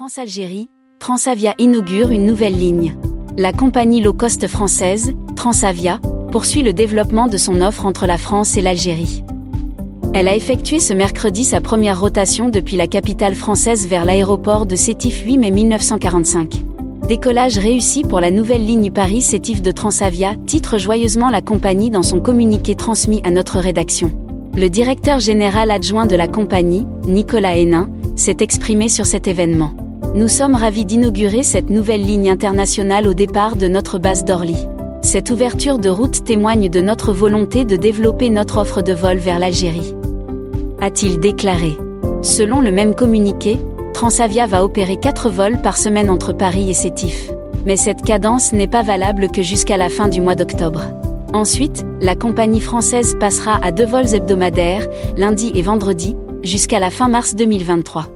France-Algérie, Transavia inaugure une nouvelle ligne. La compagnie low cost française, Transavia, poursuit le développement de son offre entre la France et l'Algérie. Elle a effectué ce mercredi sa première rotation depuis la capitale française vers l'aéroport de Sétif 8 mai 1945. Décollage réussi pour la nouvelle ligne Paris-Sétif de Transavia, titre joyeusement la compagnie dans son communiqué transmis à notre rédaction. Le directeur général adjoint de la compagnie, Nicolas Hénin, s'est exprimé sur cet événement. Nous sommes ravis d'inaugurer cette nouvelle ligne internationale au départ de notre base d'Orly. Cette ouverture de route témoigne de notre volonté de développer notre offre de vol vers l'Algérie. A-t-il déclaré. Selon le même communiqué, Transavia va opérer 4 vols par semaine entre Paris et Sétif. Mais cette cadence n'est pas valable que jusqu'à la fin du mois d'octobre. Ensuite, la compagnie française passera à deux vols hebdomadaires, lundi et vendredi, jusqu'à la fin mars 2023.